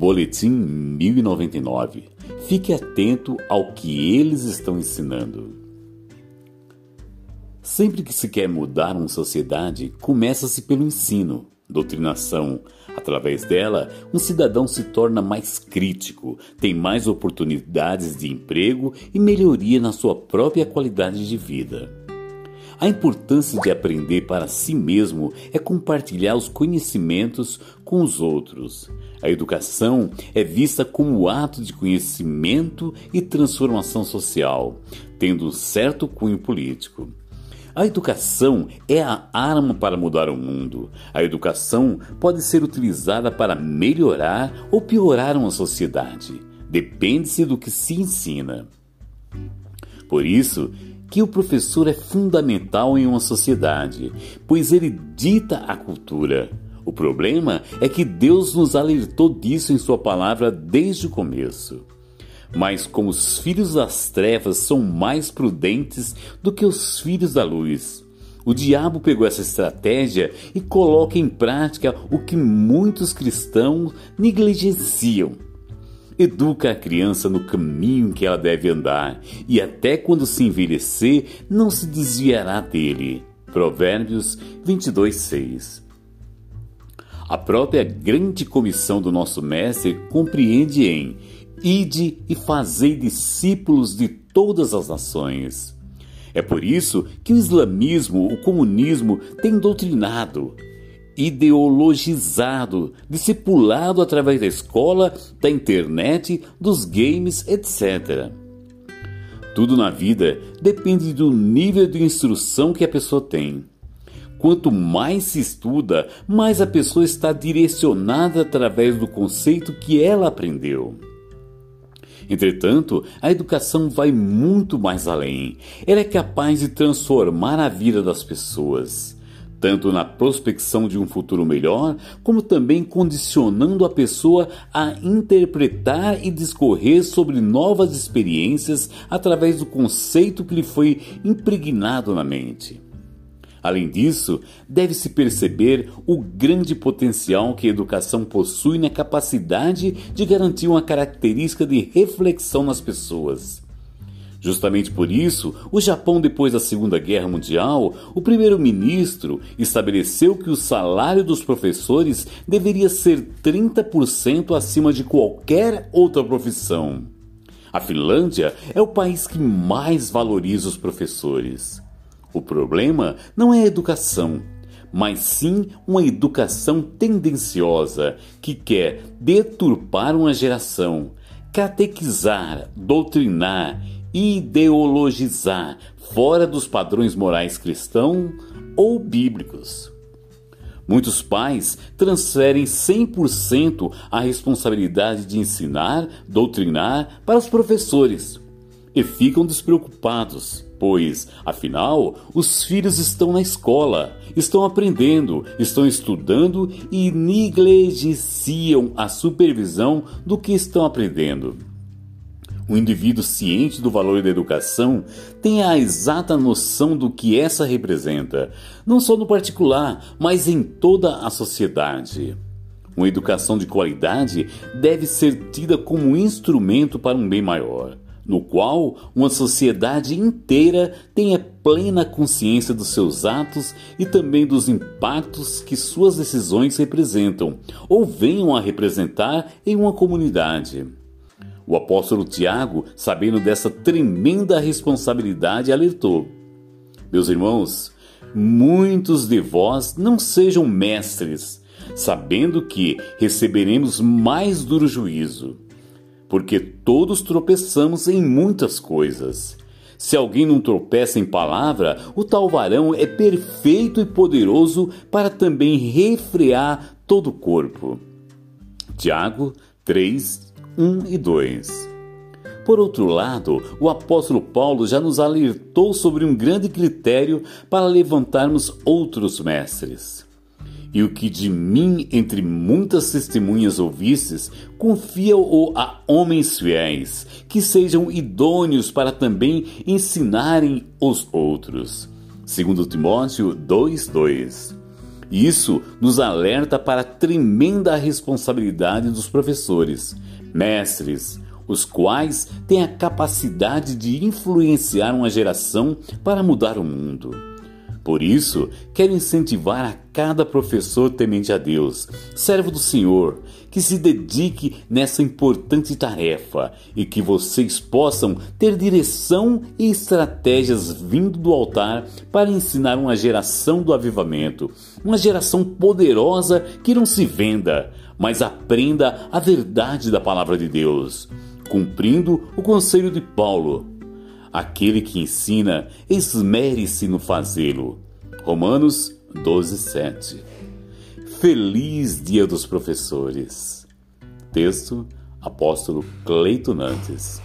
Boletim 1099. Fique atento ao que eles estão ensinando. Sempre que se quer mudar uma sociedade, começa-se pelo ensino, doutrinação. Através dela, um cidadão se torna mais crítico, tem mais oportunidades de emprego e melhoria na sua própria qualidade de vida. A importância de aprender para si mesmo é compartilhar os conhecimentos com os outros. A educação é vista como ato de conhecimento e transformação social, tendo certo cunho político. A educação é a arma para mudar o mundo. A educação pode ser utilizada para melhorar ou piorar uma sociedade. Depende-se do que se ensina. Por isso, que o professor é fundamental em uma sociedade, pois ele dita a cultura. O problema é que Deus nos alertou disso em Sua palavra desde o começo. Mas como os filhos das trevas são mais prudentes do que os filhos da luz, o diabo pegou essa estratégia e coloca em prática o que muitos cristãos negligenciam Educa a criança no caminho que ela deve andar, e até quando se envelhecer, não se desviará dele. Provérbios 22, 6. A própria grande comissão do nosso Mestre compreende em Ide e fazei discípulos de todas as nações. É por isso que o islamismo, o comunismo têm doutrinado, ideologizado, discipulado através da escola, da internet, dos games, etc. Tudo na vida depende do nível de instrução que a pessoa tem. Quanto mais se estuda, mais a pessoa está direcionada através do conceito que ela aprendeu. Entretanto, a educação vai muito mais além. Ela é capaz de transformar a vida das pessoas tanto na prospecção de um futuro melhor, como também condicionando a pessoa a interpretar e discorrer sobre novas experiências através do conceito que lhe foi impregnado na mente. Além disso, deve-se perceber o grande potencial que a educação possui na capacidade de garantir uma característica de reflexão nas pessoas Justamente por isso, o Japão, depois da Segunda Guerra Mundial, o primeiro-ministro estabeleceu que o salário dos professores deveria ser 30% acima de qualquer outra profissão. A Finlândia é o país que mais valoriza os professores. O problema não é a educação, mas sim uma educação tendenciosa que quer deturpar uma geração, catequizar, doutrinar ideologizar fora dos padrões morais cristãos ou bíblicos. Muitos pais transferem 100% a responsabilidade de ensinar, doutrinar para os professores e ficam despreocupados, pois, afinal, os filhos estão na escola, estão aprendendo, estão estudando e negligenciam a supervisão do que estão aprendendo. O indivíduo ciente do valor da educação tem a exata noção do que essa representa, não só no particular, mas em toda a sociedade. Uma educação de qualidade deve ser tida como instrumento para um bem maior, no qual uma sociedade inteira tenha plena consciência dos seus atos e também dos impactos que suas decisões representam ou venham a representar em uma comunidade. O apóstolo Tiago, sabendo dessa tremenda responsabilidade, alertou: Meus irmãos, muitos de vós não sejam mestres, sabendo que receberemos mais duro juízo. Porque todos tropeçamos em muitas coisas. Se alguém não tropeça em palavra, o tal varão é perfeito e poderoso para também refrear todo o corpo. Tiago 3, 1 e 2. Por outro lado, o apóstolo Paulo já nos alertou sobre um grande critério para levantarmos outros mestres. E o que de mim, entre muitas testemunhas ouvistes, confia-o a homens fiéis, que sejam idôneos para também ensinarem os outros. Segundo Timóteo 2:2. Isso nos alerta para a tremenda responsabilidade dos professores, mestres, os quais têm a capacidade de influenciar uma geração para mudar o mundo. Por isso, quero incentivar a cada professor temente a Deus, servo do Senhor, que se dedique nessa importante tarefa e que vocês possam ter direção e estratégias vindo do altar para ensinar uma geração do avivamento, uma geração poderosa que não se venda, mas aprenda a verdade da palavra de Deus, cumprindo o conselho de Paulo Aquele que ensina, esmere-se no fazê-lo. Romanos 12, 7. Feliz Dia dos Professores. Texto Apóstolo Cleito Nantes.